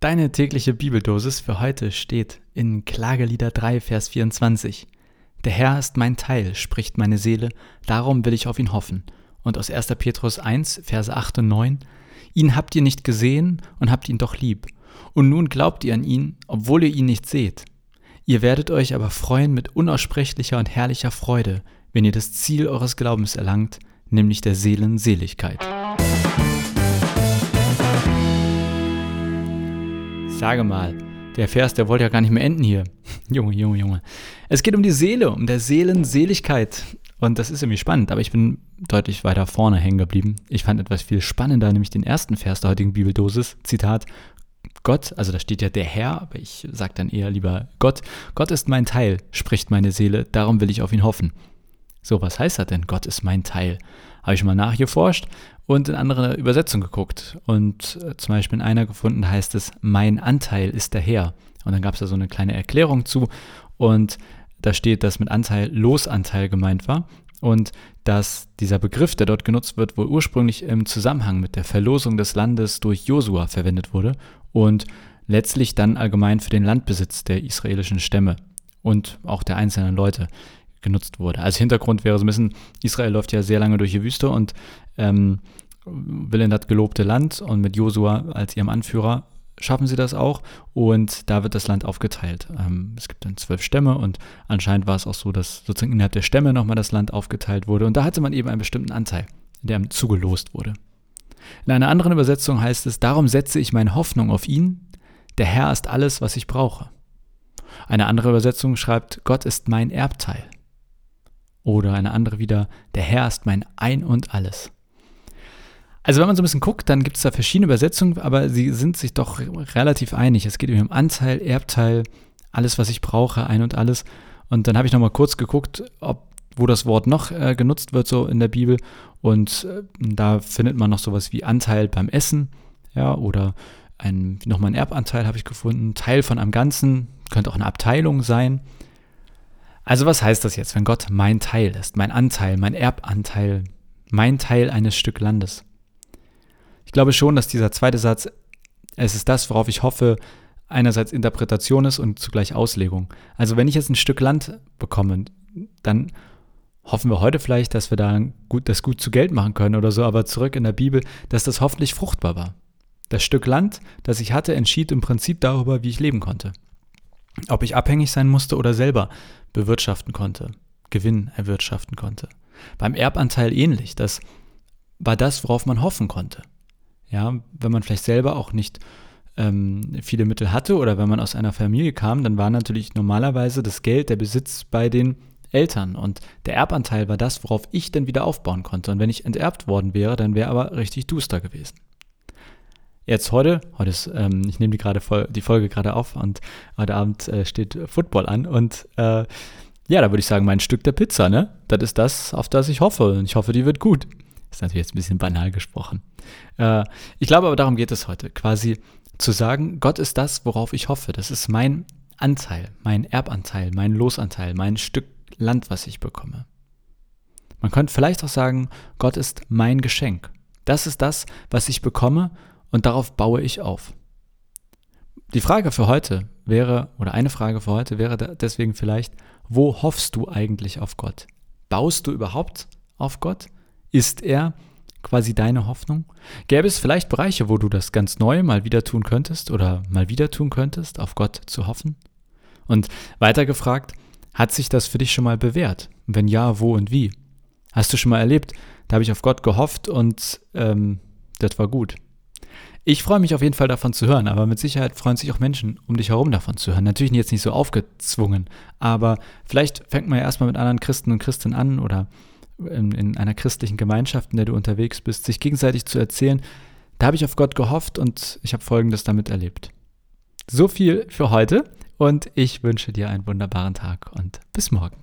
Deine tägliche Bibeldosis für heute steht in Klagelieder 3, Vers 24. Der Herr ist mein Teil, spricht meine Seele, darum will ich auf ihn hoffen. Und aus 1. Petrus 1, Verse 8 und 9. Ihn habt ihr nicht gesehen und habt ihn doch lieb. Und nun glaubt ihr an ihn, obwohl ihr ihn nicht seht. Ihr werdet euch aber freuen mit unaussprechlicher und herrlicher Freude, wenn ihr das Ziel eures Glaubens erlangt, nämlich der Seelen Seligkeit. Sage mal, der Vers, der wollte ja gar nicht mehr enden hier. Junge, Junge, Junge. Es geht um die Seele, um der Seelenseligkeit. Und das ist irgendwie spannend, aber ich bin deutlich weiter vorne hängen geblieben. Ich fand etwas viel spannender, nämlich den ersten Vers der heutigen Bibeldosis. Zitat, Gott, also da steht ja der Herr, aber ich sage dann eher lieber Gott. Gott ist mein Teil, spricht meine Seele, darum will ich auf ihn hoffen. So, was heißt das denn? Gott ist mein Teil. Habe ich mal nachgeforscht und in andere Übersetzungen geguckt. Und äh, zum Beispiel in einer gefunden heißt es, mein Anteil ist der Herr. Und dann gab es da so eine kleine Erklärung zu. Und da steht, dass mit Anteil Losanteil gemeint war. Und dass dieser Begriff, der dort genutzt wird, wohl ursprünglich im Zusammenhang mit der Verlosung des Landes durch Josua verwendet wurde und letztlich dann allgemein für den Landbesitz der israelischen Stämme und auch der einzelnen Leute genutzt wurde. Als Hintergrund wäre so ein bisschen, Israel läuft ja sehr lange durch die Wüste und ähm, will in das gelobte Land und mit Josua als ihrem Anführer schaffen sie das auch und da wird das Land aufgeteilt. Ähm, es gibt dann zwölf Stämme und anscheinend war es auch so, dass sozusagen innerhalb der Stämme nochmal das Land aufgeteilt wurde und da hatte man eben einen bestimmten Anteil, der ihm zugelost wurde. In einer anderen Übersetzung heißt es, darum setze ich meine Hoffnung auf ihn, der Herr ist alles, was ich brauche. Eine andere Übersetzung schreibt, Gott ist mein Erbteil. Oder eine andere wieder, der Herr ist mein Ein und alles. Also wenn man so ein bisschen guckt, dann gibt es da verschiedene Übersetzungen, aber sie sind sich doch relativ einig. Es geht um Anteil, Erbteil, alles, was ich brauche, ein und alles. Und dann habe ich nochmal kurz geguckt, ob, wo das Wort noch äh, genutzt wird so in der Bibel. Und äh, da findet man noch sowas wie Anteil beim Essen, ja, oder ein, nochmal ein Erbanteil habe ich gefunden, Teil von einem Ganzen, könnte auch eine Abteilung sein. Also was heißt das jetzt, wenn Gott mein Teil ist, mein Anteil, mein Erbanteil, mein Teil eines Stück Landes? Ich glaube schon, dass dieser zweite Satz, es ist das, worauf ich hoffe, einerseits Interpretation ist und zugleich Auslegung. Also wenn ich jetzt ein Stück Land bekomme, dann hoffen wir heute vielleicht, dass wir da gut, das gut zu Geld machen können oder so, aber zurück in der Bibel, dass das hoffentlich fruchtbar war. Das Stück Land, das ich hatte, entschied im Prinzip darüber, wie ich leben konnte. Ob ich abhängig sein musste oder selber bewirtschaften konnte, Gewinn erwirtschaften konnte. Beim Erbanteil ähnlich. Das war das, worauf man hoffen konnte. Ja, wenn man vielleicht selber auch nicht ähm, viele Mittel hatte oder wenn man aus einer Familie kam, dann war natürlich normalerweise das Geld, der Besitz bei den Eltern. Und der Erbanteil war das, worauf ich dann wieder aufbauen konnte. Und wenn ich enterbt worden wäre, dann wäre aber richtig duster gewesen. Jetzt heute, heute ist, ähm, ich nehme die, gerade die Folge gerade auf und heute Abend äh, steht Football an und äh, ja, da würde ich sagen, mein Stück der Pizza, ne? Das ist das, auf das ich hoffe und ich hoffe, die wird gut. Ist natürlich jetzt ein bisschen banal gesprochen. Äh, ich glaube aber, darum geht es heute, quasi zu sagen, Gott ist das, worauf ich hoffe. Das ist mein Anteil, mein Erbanteil, mein Losanteil, mein Stück Land, was ich bekomme. Man könnte vielleicht auch sagen, Gott ist mein Geschenk. Das ist das, was ich bekomme und darauf baue ich auf. Die Frage für heute wäre, oder eine Frage für heute wäre deswegen vielleicht, wo hoffst du eigentlich auf Gott? Baust du überhaupt auf Gott? Ist er quasi deine Hoffnung? Gäbe es vielleicht Bereiche, wo du das ganz neu mal wieder tun könntest oder mal wieder tun könntest, auf Gott zu hoffen? Und weiter gefragt, hat sich das für dich schon mal bewährt? Wenn ja, wo und wie? Hast du schon mal erlebt, da habe ich auf Gott gehofft und ähm, das war gut. Ich freue mich auf jeden Fall davon zu hören, aber mit Sicherheit freuen sich auch Menschen um dich herum davon zu hören. Natürlich jetzt nicht so aufgezwungen, aber vielleicht fängt man ja erstmal mit anderen Christen und Christinnen an oder in, in einer christlichen Gemeinschaft, in der du unterwegs bist, sich gegenseitig zu erzählen, da habe ich auf Gott gehofft und ich habe Folgendes damit erlebt. So viel für heute und ich wünsche dir einen wunderbaren Tag und bis morgen.